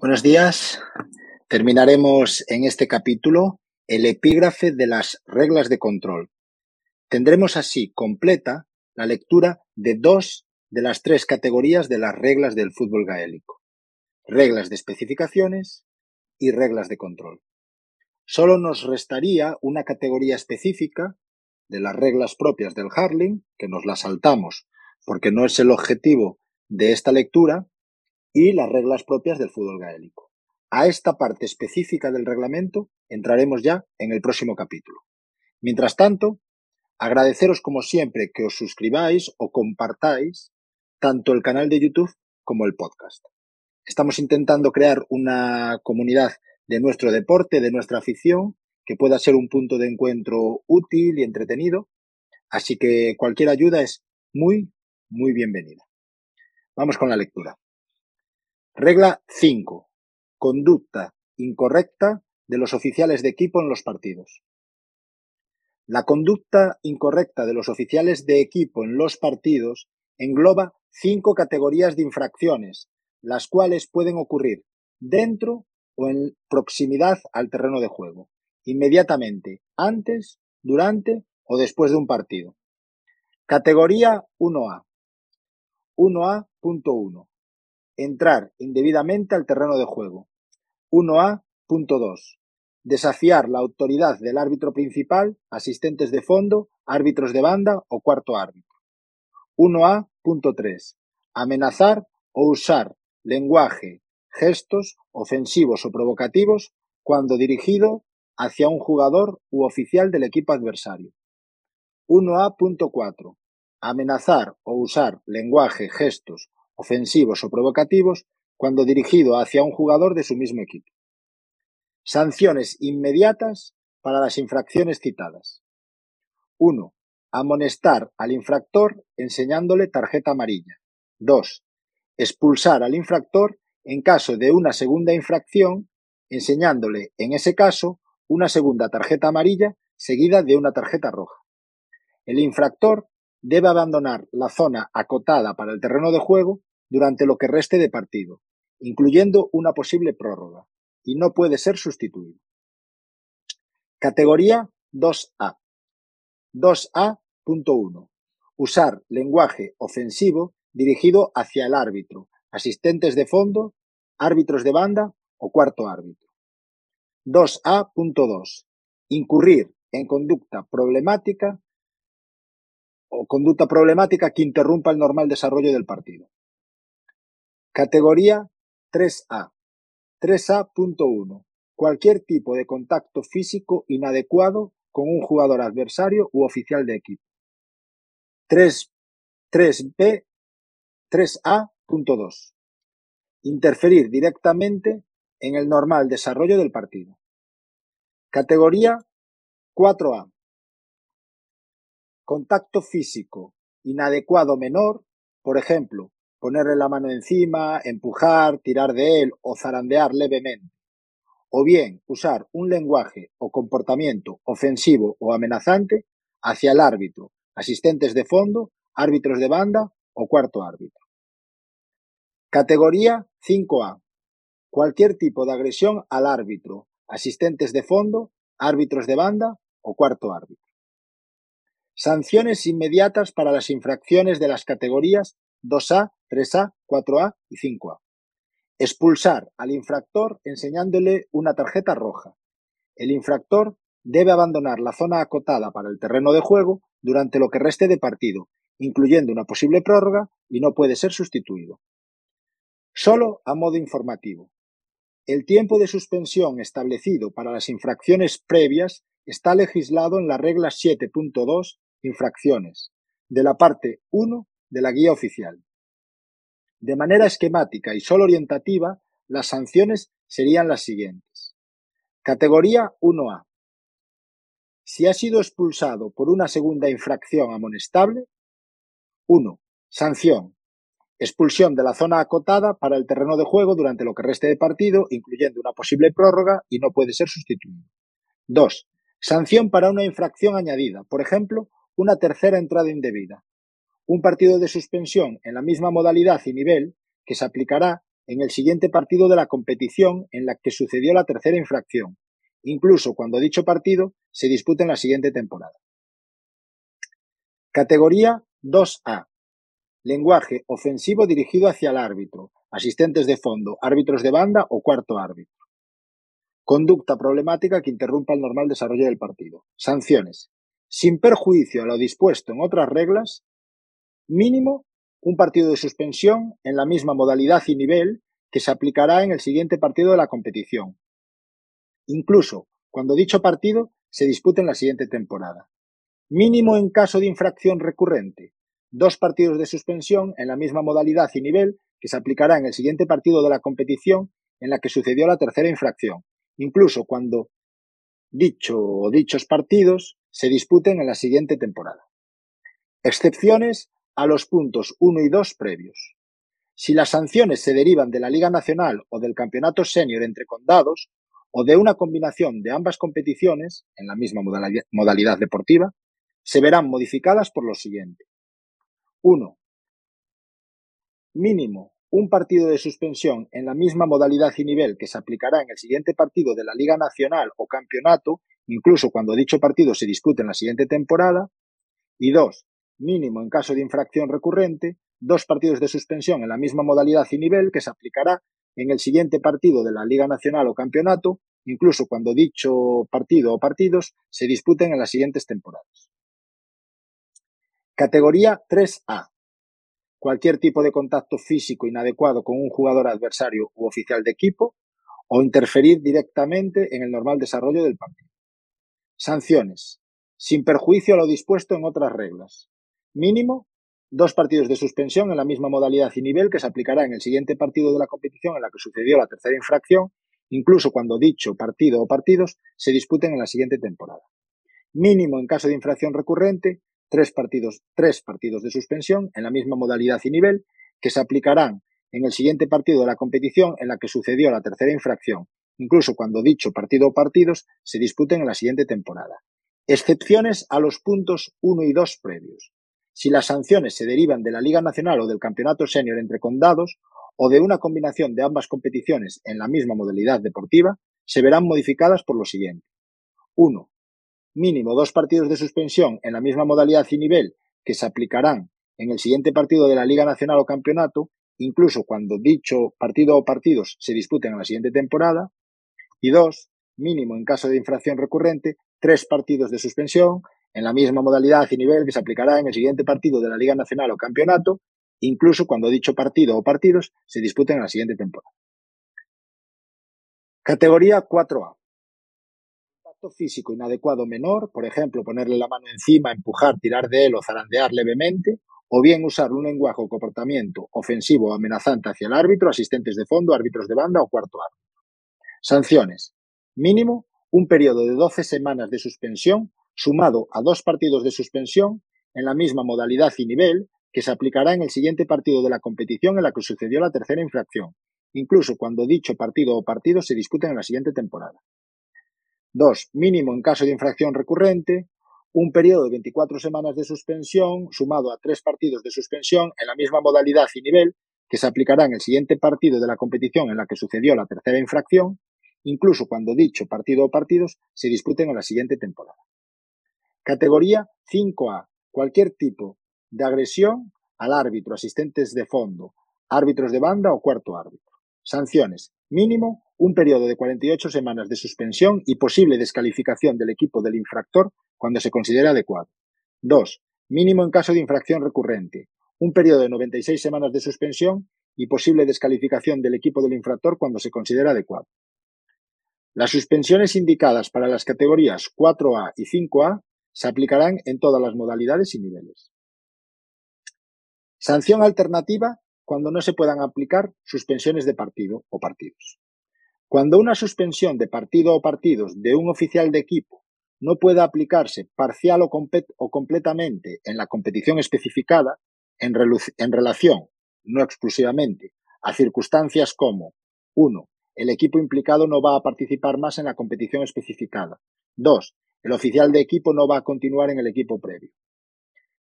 Buenos días. Terminaremos en este capítulo el epígrafe de las reglas de control. Tendremos así completa la lectura de dos de las tres categorías de las reglas del fútbol gaélico. Reglas de especificaciones y reglas de control. Solo nos restaría una categoría específica de las reglas propias del Harling, que nos la saltamos porque no es el objetivo de esta lectura, y las reglas propias del fútbol gaélico. A esta parte específica del reglamento entraremos ya en el próximo capítulo. Mientras tanto, agradeceros como siempre que os suscribáis o compartáis tanto el canal de YouTube como el podcast. Estamos intentando crear una comunidad de nuestro deporte, de nuestra afición, que pueda ser un punto de encuentro útil y entretenido. Así que cualquier ayuda es muy, muy bienvenida. Vamos con la lectura. Regla 5. Conducta incorrecta de los oficiales de equipo en los partidos. La conducta incorrecta de los oficiales de equipo en los partidos engloba cinco categorías de infracciones, las cuales pueden ocurrir dentro o en proximidad al terreno de juego, inmediatamente, antes, durante o después de un partido. Categoría 1A. 1A.1 entrar indebidamente al terreno de juego. 1A.2. Desafiar la autoridad del árbitro principal, asistentes de fondo, árbitros de banda o cuarto árbitro. 1A.3. Amenazar o usar lenguaje, gestos ofensivos o provocativos cuando dirigido hacia un jugador u oficial del equipo adversario. 1A.4. Amenazar o usar lenguaje, gestos ofensivos o provocativos cuando dirigido hacia un jugador de su mismo equipo. Sanciones inmediatas para las infracciones citadas. 1. Amonestar al infractor enseñándole tarjeta amarilla. 2. Expulsar al infractor en caso de una segunda infracción, enseñándole, en ese caso, una segunda tarjeta amarilla seguida de una tarjeta roja. El infractor debe abandonar la zona acotada para el terreno de juego durante lo que reste de partido, incluyendo una posible prórroga, y no puede ser sustituido. Categoría 2A. 2A.1. Usar lenguaje ofensivo dirigido hacia el árbitro, asistentes de fondo, árbitros de banda o cuarto árbitro. 2A.2. Incurrir en conducta problemática o conducta problemática que interrumpa el normal desarrollo del partido. Categoría 3A. 3A.1. Cualquier tipo de contacto físico inadecuado con un jugador adversario u oficial de equipo. 3, 3B, 3A.2. Interferir directamente en el normal desarrollo del partido. Categoría 4A. Contacto físico inadecuado menor, por ejemplo, ponerle la mano encima, empujar, tirar de él o zarandear levemente. O bien usar un lenguaje o comportamiento ofensivo o amenazante hacia el árbitro, asistentes de fondo, árbitros de banda o cuarto árbitro. Categoría 5A. Cualquier tipo de agresión al árbitro, asistentes de fondo, árbitros de banda o cuarto árbitro. Sanciones inmediatas para las infracciones de las categorías 2A, 3A, 4A y 5A. Expulsar al infractor enseñándole una tarjeta roja. El infractor debe abandonar la zona acotada para el terreno de juego durante lo que reste de partido, incluyendo una posible prórroga, y no puede ser sustituido. Solo a modo informativo. El tiempo de suspensión establecido para las infracciones previas está legislado en la regla 7.2 infracciones de la parte 1 de la guía oficial. De manera esquemática y solo orientativa, las sanciones serían las siguientes. Categoría 1A. Si ha sido expulsado por una segunda infracción amonestable, 1. Sanción. Expulsión de la zona acotada para el terreno de juego durante lo que reste de partido, incluyendo una posible prórroga y no puede ser sustituido. 2. Sanción para una infracción añadida, por ejemplo, una tercera entrada indebida, un partido de suspensión en la misma modalidad y nivel que se aplicará en el siguiente partido de la competición en la que sucedió la tercera infracción, incluso cuando dicho partido se dispute en la siguiente temporada. Categoría 2A. Lenguaje ofensivo dirigido hacia el árbitro, asistentes de fondo, árbitros de banda o cuarto árbitro. Conducta problemática que interrumpa el normal desarrollo del partido. Sanciones. Sin perjuicio a lo dispuesto en otras reglas, mínimo un partido de suspensión en la misma modalidad y nivel que se aplicará en el siguiente partido de la competición, incluso cuando dicho partido se dispute en la siguiente temporada. Mínimo en caso de infracción recurrente, dos partidos de suspensión en la misma modalidad y nivel que se aplicará en el siguiente partido de la competición en la que sucedió la tercera infracción, incluso cuando dicho o dichos partidos se disputen en la siguiente temporada. Excepciones a los puntos 1 y 2 previos. Si las sanciones se derivan de la Liga Nacional o del Campeonato Senior entre condados, o de una combinación de ambas competiciones, en la misma modalidad deportiva, se verán modificadas por lo siguiente. 1. Mínimo un partido de suspensión en la misma modalidad y nivel que se aplicará en el siguiente partido de la Liga Nacional o Campeonato, incluso cuando dicho partido se discute en la siguiente temporada. Y 2 mínimo en caso de infracción recurrente, dos partidos de suspensión en la misma modalidad y nivel que se aplicará en el siguiente partido de la Liga Nacional o Campeonato, incluso cuando dicho partido o partidos se disputen en las siguientes temporadas. Categoría 3A. Cualquier tipo de contacto físico inadecuado con un jugador adversario u oficial de equipo o interferir directamente en el normal desarrollo del partido. Sanciones. Sin perjuicio a lo dispuesto en otras reglas mínimo dos partidos de suspensión en la misma modalidad y nivel que se aplicará en el siguiente partido de la competición en la que sucedió la tercera infracción, incluso cuando dicho partido o partidos se disputen en la siguiente temporada. Mínimo en caso de infracción recurrente, tres partidos, tres partidos de suspensión en la misma modalidad y nivel que se aplicarán en el siguiente partido de la competición en la que sucedió la tercera infracción, incluso cuando dicho partido o partidos se disputen en la siguiente temporada. Excepciones a los puntos 1 y 2 previos si las sanciones se derivan de la Liga Nacional o del Campeonato Senior entre condados o de una combinación de ambas competiciones en la misma modalidad deportiva, se verán modificadas por lo siguiente. 1. Mínimo dos partidos de suspensión en la misma modalidad y nivel que se aplicarán en el siguiente partido de la Liga Nacional o Campeonato, incluso cuando dicho partido o partidos se disputen en la siguiente temporada. Y 2. Mínimo en caso de infracción recurrente, tres partidos de suspensión en la misma modalidad y nivel que se aplicará en el siguiente partido de la Liga Nacional o Campeonato, incluso cuando dicho partido o partidos se disputen en la siguiente temporada. Categoría 4A. Contacto físico inadecuado menor, por ejemplo, ponerle la mano encima, empujar, tirar de él o zarandear levemente, o bien usar un lenguaje o comportamiento ofensivo o amenazante hacia el árbitro, asistentes de fondo, árbitros de banda o cuarto árbitro. Sanciones. Mínimo, un periodo de 12 semanas de suspensión sumado a dos partidos de suspensión en la misma modalidad y nivel que se aplicará en el siguiente partido de la competición en la que sucedió la tercera infracción, incluso cuando dicho partido o partidos se discuten en la siguiente temporada. 2. Mínimo en caso de infracción recurrente, un periodo de 24 semanas de suspensión sumado a tres partidos de suspensión en la misma modalidad y nivel que se aplicará en el siguiente partido de la competición en la que sucedió la tercera infracción, incluso cuando dicho partido o partidos se disputen en la siguiente temporada. Categoría 5A. Cualquier tipo de agresión al árbitro, asistentes de fondo, árbitros de banda o cuarto árbitro. Sanciones. Mínimo un periodo de 48 semanas de suspensión y posible descalificación del equipo del infractor cuando se considere adecuado. 2. Mínimo en caso de infracción recurrente. Un periodo de 96 semanas de suspensión y posible descalificación del equipo del infractor cuando se considere adecuado. Las suspensiones indicadas para las categorías 4A y 5A se aplicarán en todas las modalidades y niveles. Sanción alternativa cuando no se puedan aplicar suspensiones de partido o partidos. Cuando una suspensión de partido o partidos de un oficial de equipo no pueda aplicarse parcial o, o completamente en la competición especificada, en, en relación, no exclusivamente, a circunstancias como 1. El equipo implicado no va a participar más en la competición especificada. 2 el oficial de equipo no va a continuar en el equipo previo.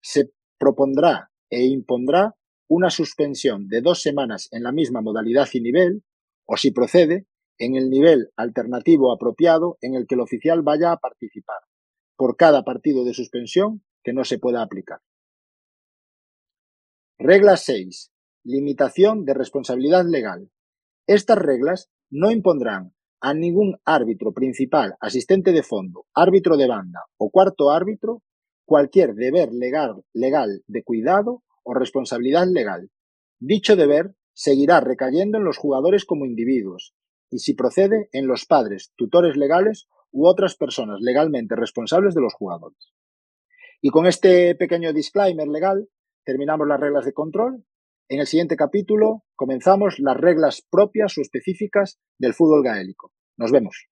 Se propondrá e impondrá una suspensión de dos semanas en la misma modalidad y nivel, o si procede, en el nivel alternativo apropiado en el que el oficial vaya a participar, por cada partido de suspensión que no se pueda aplicar. Regla 6. Limitación de responsabilidad legal. Estas reglas no impondrán a ningún árbitro principal, asistente de fondo, árbitro de banda o cuarto árbitro cualquier deber legal, legal de cuidado o responsabilidad legal. Dicho deber seguirá recayendo en los jugadores como individuos y, si procede, en los padres, tutores legales u otras personas legalmente responsables de los jugadores. Y con este pequeño disclaimer legal terminamos las reglas de control. En el siguiente capítulo comenzamos las reglas propias o específicas del fútbol gaélico. Nos vemos.